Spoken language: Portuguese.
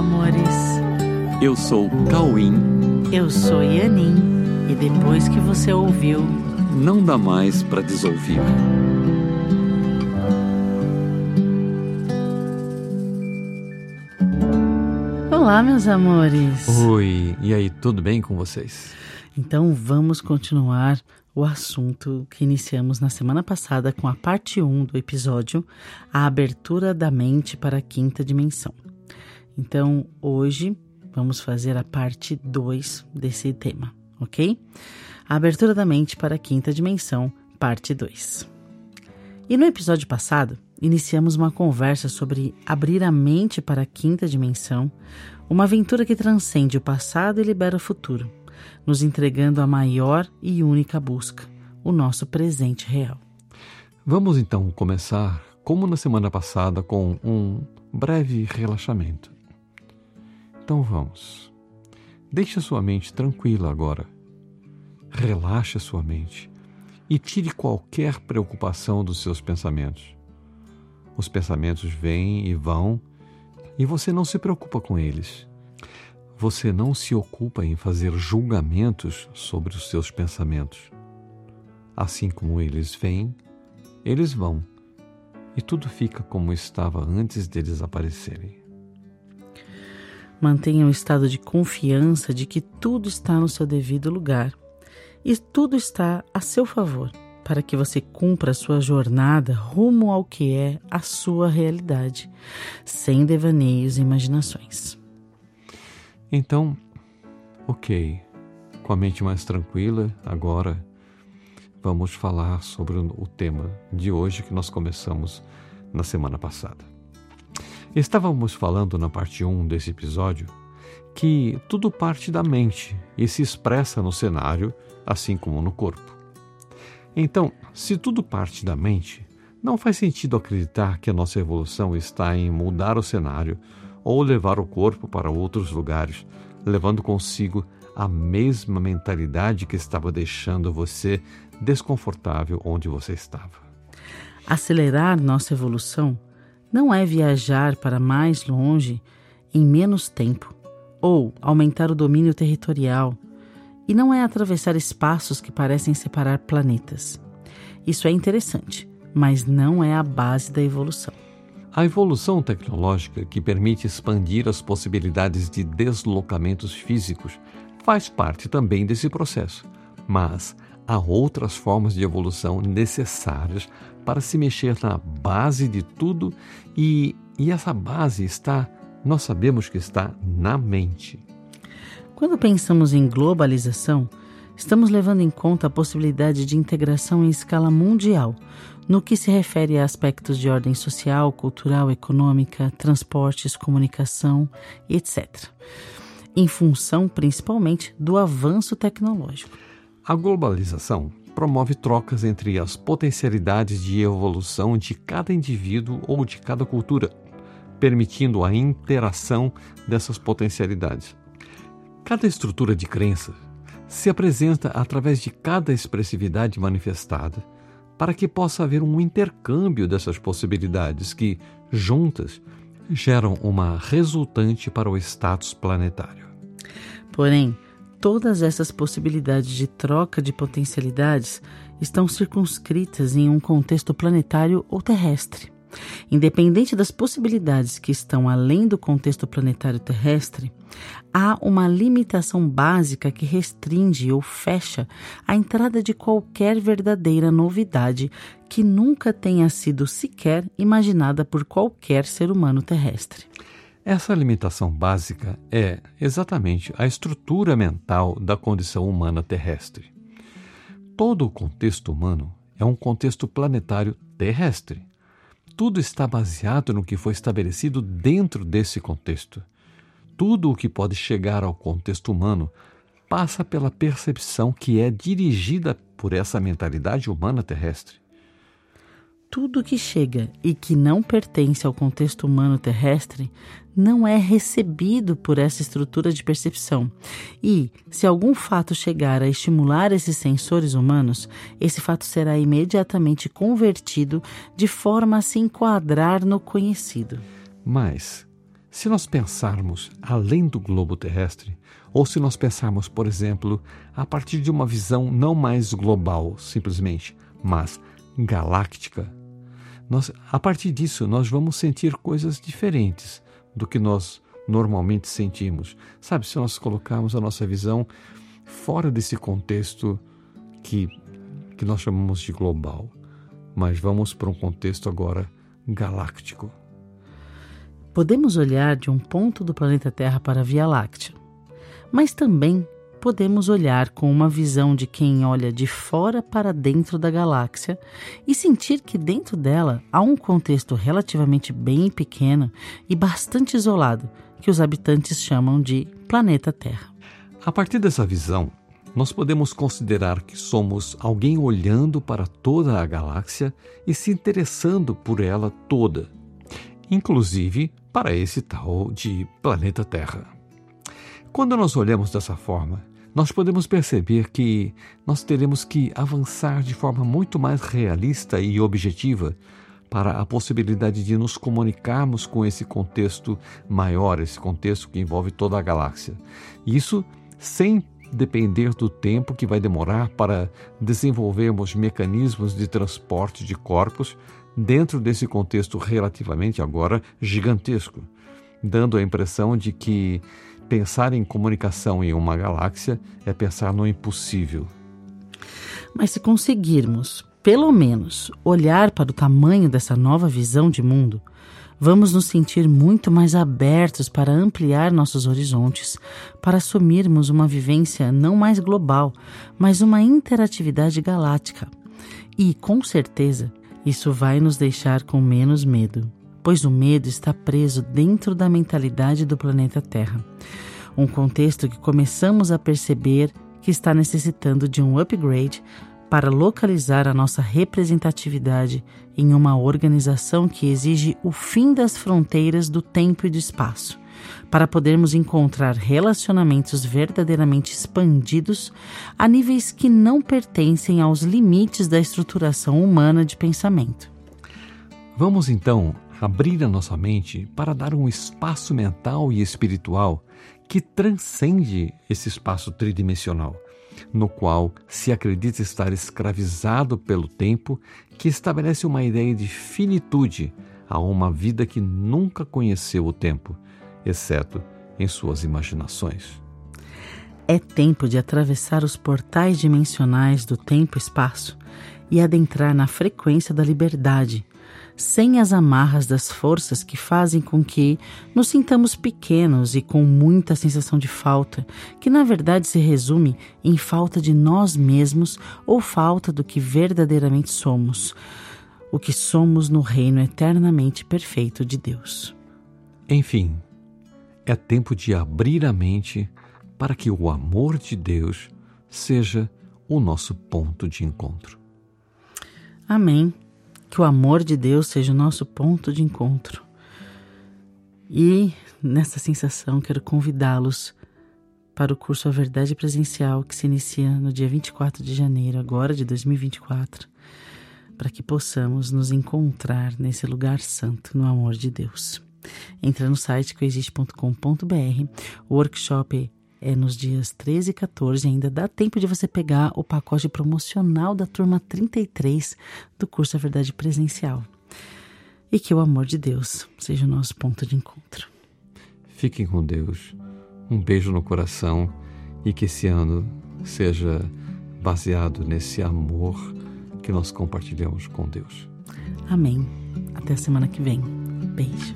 amores. Eu sou Cauim. Eu sou Yanin. E depois que você ouviu, não dá mais para desouvir. Olá, meus amores. Oi, e aí, tudo bem com vocês? Então vamos continuar o assunto que iniciamos na semana passada com a parte 1 do episódio, a abertura da mente para a quinta dimensão. Então, hoje vamos fazer a parte 2 desse tema, ok? A abertura da mente para a quinta dimensão, parte 2. E no episódio passado, iniciamos uma conversa sobre abrir a mente para a quinta dimensão, uma aventura que transcende o passado e libera o futuro, nos entregando a maior e única busca, o nosso presente real. Vamos então começar, como na semana passada, com um breve relaxamento. Então vamos. Deixe a sua mente tranquila agora. Relaxe a sua mente e tire qualquer preocupação dos seus pensamentos. Os pensamentos vêm e vão e você não se preocupa com eles. Você não se ocupa em fazer julgamentos sobre os seus pensamentos. Assim como eles vêm, eles vão, e tudo fica como estava antes deles aparecerem. Mantenha um estado de confiança de que tudo está no seu devido lugar e tudo está a seu favor para que você cumpra a sua jornada rumo ao que é a sua realidade, sem devaneios e imaginações. Então, ok, com a mente mais tranquila, agora vamos falar sobre o tema de hoje que nós começamos na semana passada. Estávamos falando na parte 1 desse episódio que tudo parte da mente e se expressa no cenário, assim como no corpo. Então, se tudo parte da mente, não faz sentido acreditar que a nossa evolução está em mudar o cenário ou levar o corpo para outros lugares, levando consigo a mesma mentalidade que estava deixando você desconfortável onde você estava. Acelerar nossa evolução não é viajar para mais longe em menos tempo ou aumentar o domínio territorial, e não é atravessar espaços que parecem separar planetas. Isso é interessante, mas não é a base da evolução. A evolução tecnológica, que permite expandir as possibilidades de deslocamentos físicos, faz parte também desse processo, mas há outras formas de evolução necessárias para se mexer na base de tudo e, e essa base está, nós sabemos que está na mente. Quando pensamos em globalização, estamos levando em conta a possibilidade de integração em escala mundial, no que se refere a aspectos de ordem social, cultural, econômica, transportes, comunicação, etc., em função principalmente do avanço tecnológico. A globalização promove trocas entre as potencialidades de evolução de cada indivíduo ou de cada cultura, permitindo a interação dessas potencialidades. Cada estrutura de crença se apresenta através de cada expressividade manifestada, para que possa haver um intercâmbio dessas possibilidades que, juntas, geram uma resultante para o status planetário. Porém, todas essas possibilidades de troca de potencialidades estão circunscritas em um contexto planetário ou terrestre. Independente das possibilidades que estão além do contexto planetário terrestre, há uma limitação básica que restringe ou fecha a entrada de qualquer verdadeira novidade que nunca tenha sido sequer imaginada por qualquer ser humano terrestre. Essa limitação básica é exatamente a estrutura mental da condição humana terrestre. Todo o contexto humano é um contexto planetário terrestre. Tudo está baseado no que foi estabelecido dentro desse contexto. Tudo o que pode chegar ao contexto humano passa pela percepção que é dirigida por essa mentalidade humana terrestre tudo que chega e que não pertence ao contexto humano terrestre não é recebido por essa estrutura de percepção. E, se algum fato chegar a estimular esses sensores humanos, esse fato será imediatamente convertido de forma a se enquadrar no conhecido. Mas, Se nós pensarmos além do globo terrestre, ou se nós pensarmos, por exemplo, a partir de uma visão não mais global, simplesmente, mas galáctica, nós, a partir disso nós vamos sentir coisas diferentes do que nós normalmente sentimos. Sabe, se nós colocarmos a nossa visão fora desse contexto que, que nós chamamos de global, mas vamos para um contexto agora galáctico. Podemos olhar de um ponto do planeta Terra para a Via Láctea, mas também podemos olhar com uma visão de quem olha de fora para dentro da galáxia e sentir que dentro dela há um contexto relativamente bem pequeno e bastante isolado, que os habitantes chamam de planeta Terra. A partir dessa visão, nós podemos considerar que somos alguém olhando para toda a galáxia e se interessando por ela toda, inclusive para esse tal de planeta Terra. Quando nós olhamos dessa forma, nós podemos perceber que nós teremos que avançar de forma muito mais realista e objetiva para a possibilidade de nos comunicarmos com esse contexto maior, esse contexto que envolve toda a galáxia. Isso sem depender do tempo que vai demorar para desenvolvermos mecanismos de transporte de corpos dentro desse contexto relativamente agora gigantesco, dando a impressão de que pensar em comunicação em uma galáxia é pensar no impossível. Mas se conseguirmos, pelo menos, olhar para o tamanho dessa nova visão de mundo, vamos nos sentir muito mais abertos para ampliar nossos horizontes, para assumirmos uma vivência não mais global, mas uma interatividade galáctica. E, com certeza, isso vai nos deixar com menos medo pois o medo está preso dentro da mentalidade do planeta Terra. Um contexto que começamos a perceber que está necessitando de um upgrade para localizar a nossa representatividade em uma organização que exige o fim das fronteiras do tempo e do espaço, para podermos encontrar relacionamentos verdadeiramente expandidos a níveis que não pertencem aos limites da estruturação humana de pensamento. Vamos então abrir a nossa mente para dar um espaço mental e espiritual que transcende esse espaço tridimensional, no qual se acredita estar escravizado pelo tempo, que estabelece uma ideia de finitude a uma vida que nunca conheceu o tempo, exceto em suas imaginações. É tempo de atravessar os portais dimensionais do tempo e espaço e adentrar na frequência da liberdade sem as amarras das forças que fazem com que nos sintamos pequenos e com muita sensação de falta, que na verdade se resume em falta de nós mesmos ou falta do que verdadeiramente somos, o que somos no reino eternamente perfeito de Deus. Enfim, é tempo de abrir a mente para que o amor de Deus seja o nosso ponto de encontro. Amém. Que o amor de Deus seja o nosso ponto de encontro. E nessa sensação quero convidá-los para o curso A Verdade Presencial que se inicia no dia 24 de janeiro, agora de 2024, para que possamos nos encontrar nesse lugar santo no amor de Deus. Entra no site coexiste.com.br. O workshop é nos dias 13 e 14. Ainda dá tempo de você pegar o pacote promocional da turma 33 do curso A Verdade Presencial. E que o amor de Deus seja o nosso ponto de encontro. Fiquem com Deus. Um beijo no coração e que esse ano seja baseado nesse amor que nós compartilhamos com Deus. Amém. Até a semana que vem. Beijo.